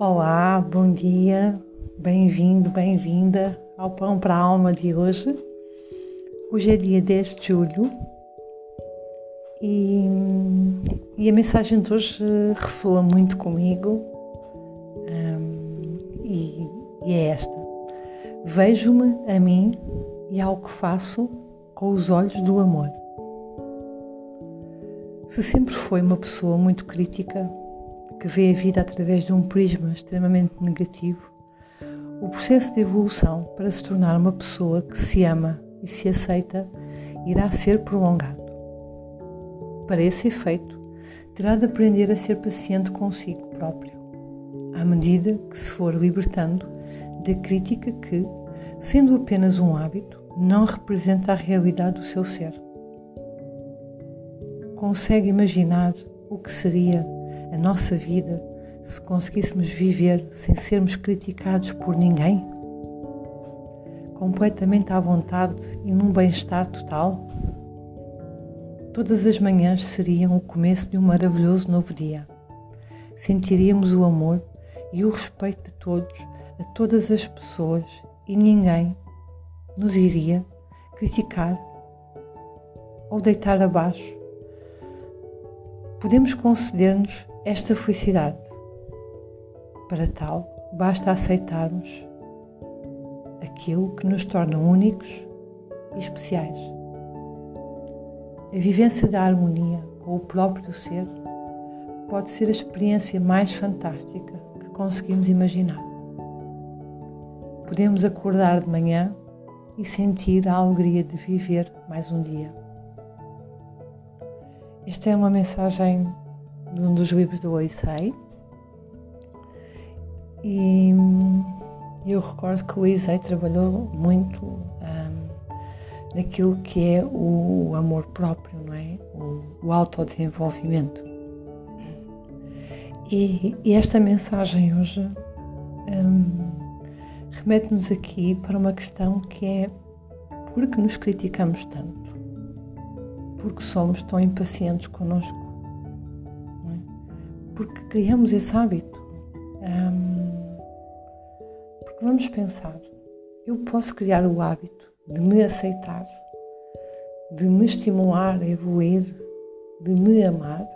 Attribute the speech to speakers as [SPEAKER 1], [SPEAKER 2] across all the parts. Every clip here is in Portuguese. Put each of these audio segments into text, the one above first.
[SPEAKER 1] Olá, bom dia, bem-vindo, bem-vinda ao Pão para a Alma de hoje. Hoje é dia 10 de julho e, e a mensagem de hoje ressoa muito comigo um, e, e é esta: Vejo-me a mim e ao que faço com os olhos do amor. Se sempre foi uma pessoa muito crítica, que vê a vida através de um prisma extremamente negativo, o processo de evolução para se tornar uma pessoa que se ama e se aceita irá ser prolongado. Para esse efeito, terá de aprender a ser paciente consigo próprio, à medida que se for libertando da crítica que, sendo apenas um hábito, não representa a realidade do seu ser. Consegue imaginar o que seria a nossa vida se conseguíssemos viver sem sermos criticados por ninguém? Completamente à vontade e num bem-estar total? Todas as manhãs seriam o começo de um maravilhoso novo dia. Sentiríamos o amor e o respeito de todos, a todas as pessoas, e ninguém nos iria criticar ou deitar abaixo. Podemos conceder-nos esta felicidade. Para tal, basta aceitarmos aquilo que nos torna únicos e especiais. A vivência da harmonia com o próprio ser pode ser a experiência mais fantástica que conseguimos imaginar. Podemos acordar de manhã e sentir a alegria de viver mais um dia. Esta é uma mensagem de um dos livros do Oisei. E eu recordo que o Oisei trabalhou muito naquilo que é o amor próprio, não é? O, o autodesenvolvimento. E, e, esta mensagem hoje remete-nos aqui para uma questão que é por que nos criticamos tanto? Porque somos tão impacientes connosco? Porque criamos esse hábito. Um, porque vamos pensar, eu posso criar o hábito de me aceitar, de me estimular a evoluir, de me amar.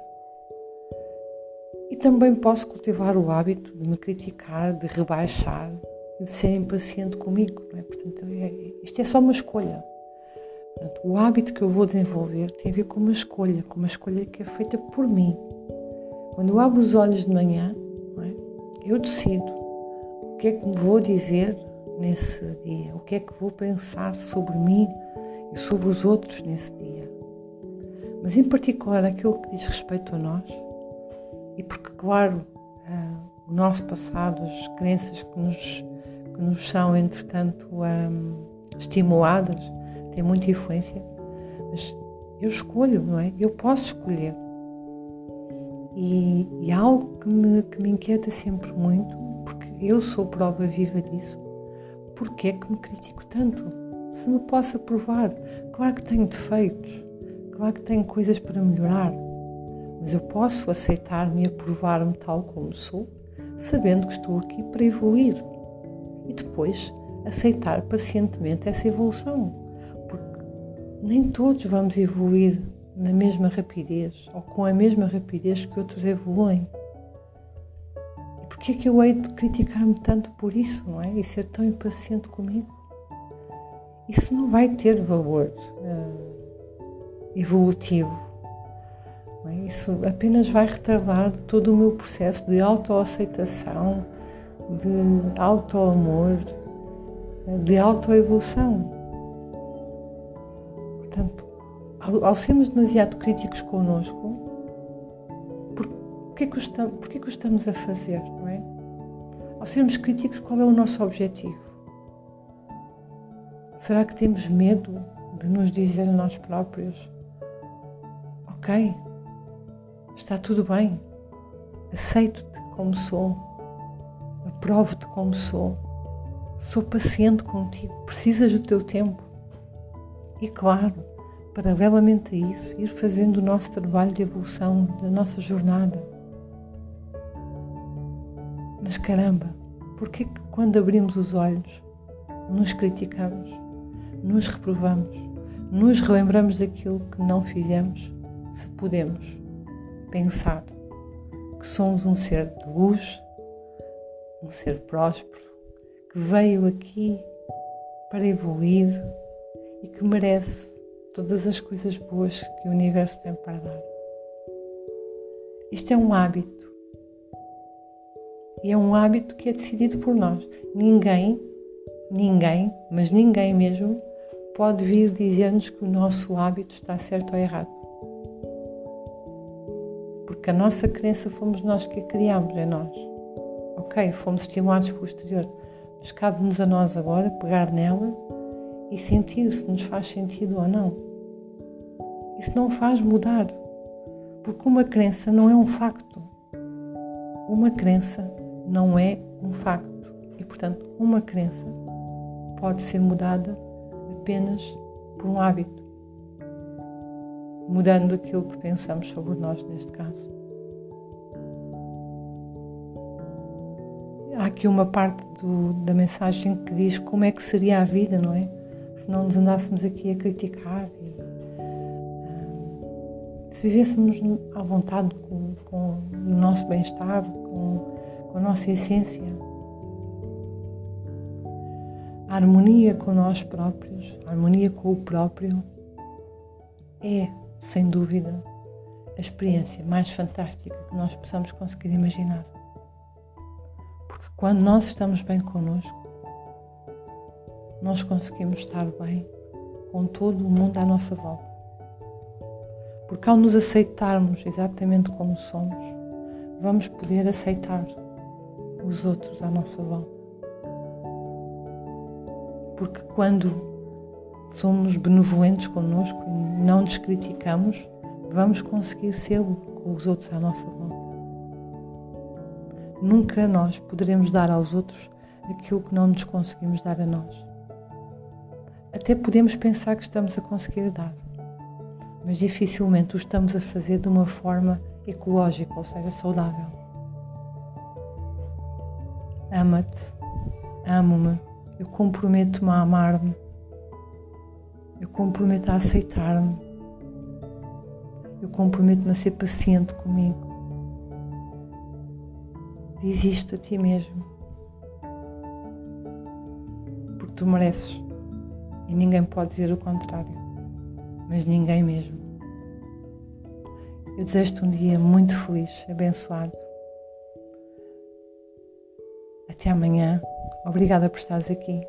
[SPEAKER 1] E também posso cultivar o hábito de me criticar, de rebaixar, de ser impaciente comigo. É? Portanto, é, isto é só uma escolha. Portanto, o hábito que eu vou desenvolver tem a ver com uma escolha, com uma escolha que é feita por mim. Quando eu abro os olhos de manhã, é? eu decido o que é que vou dizer nesse dia, o que é que vou pensar sobre mim e sobre os outros nesse dia. Mas em particular aquilo que diz respeito a nós, e porque, claro, uh, o nosso passado, as crenças que nos, que nos são, entretanto, um, estimuladas, têm muita influência, mas eu escolho, não é? Eu posso escolher e, e algo que me, que me inquieta sempre muito, porque eu sou prova viva disso, porque é que me critico tanto? Se me posso aprovar, claro que tenho defeitos, claro que tenho coisas para melhorar, mas eu posso aceitar-me e aprovar-me tal como sou, sabendo que estou aqui para evoluir. E depois aceitar pacientemente essa evolução, porque nem todos vamos evoluir na mesma rapidez ou com a mesma rapidez que outros evoluem. E porquê é que eu hei de criticar-me tanto por isso, não é? E ser tão impaciente comigo? Isso não vai ter valor uh, evolutivo. É? Isso apenas vai retardar todo o meu processo de autoaceitação, de autoamor, de autoevolução. Portanto, ao, sermos demasiado críticos connosco, porquê que, estamos, porquê que o estamos a fazer, não é? Ao sermos críticos, qual é o nosso objetivo? Será que temos medo de nos dizer a nós próprios: Ok, está tudo bem, aceito-te como sou, aprovo-te como sou, sou paciente contigo, precisas do teu tempo. E claro, paralelamente a isso, ir fazendo o nosso trabalho de evolução, da nossa jornada. Mas caramba, porquê que quando abrimos os olhos nos criticamos, nos reprovamos, nos relembramos daquilo que não fizemos, se podemos pensar que somos um ser de luz, um ser próspero, que veio aqui para evoluir e que merece todas as coisas boas que o universo tem para dar. Isto é um hábito. E é um hábito que é decidido por nós. Ninguém, ninguém, mas ninguém mesmo, pode vir dizer-nos que o nosso hábito está certo ou errado. Porque a nossa crença fomos nós que a criamos, é nós. Ok, fomos estimulados pelo exterior, mas cabe-nos a nós agora pegar nela e sentir se nos faz sentido ou não. Isso não faz mudar. Porque uma crença não é um facto. Uma crença não é um facto. E, portanto, uma crença pode ser mudada apenas por um hábito. Mudando aquilo que pensamos sobre nós, neste caso. Há aqui uma parte do, da mensagem que diz como é que seria a vida, não é? Se não nos andássemos aqui a criticar e se vivêssemos à vontade com, com o nosso bem-estar, com, com a nossa essência, a harmonia com nós próprios, a harmonia com o próprio, é, sem dúvida, a experiência mais fantástica que nós possamos conseguir imaginar. Porque quando nós estamos bem connosco, nós conseguimos estar bem com todo o mundo à nossa volta. Porque ao nos aceitarmos exatamente como somos, vamos poder aceitar os outros à nossa volta. Porque quando somos benevolentes connosco e não nos criticamos, vamos conseguir ser com os outros à nossa volta. Nunca nós poderemos dar aos outros aquilo que não nos conseguimos dar a nós. Até podemos pensar que estamos a conseguir dar, mas dificilmente o estamos a fazer de uma forma ecológica, ou seja, saudável. Ama-te, amo-me, eu comprometo-me a amar-me, eu comprometo a aceitar-me, eu comprometo-me a ser paciente comigo. Diz isto a ti mesmo, porque tu mereces e ninguém pode dizer o contrário mas ninguém mesmo. Eu desejo-te um dia muito feliz, abençoado. Até amanhã. Obrigada por estares aqui.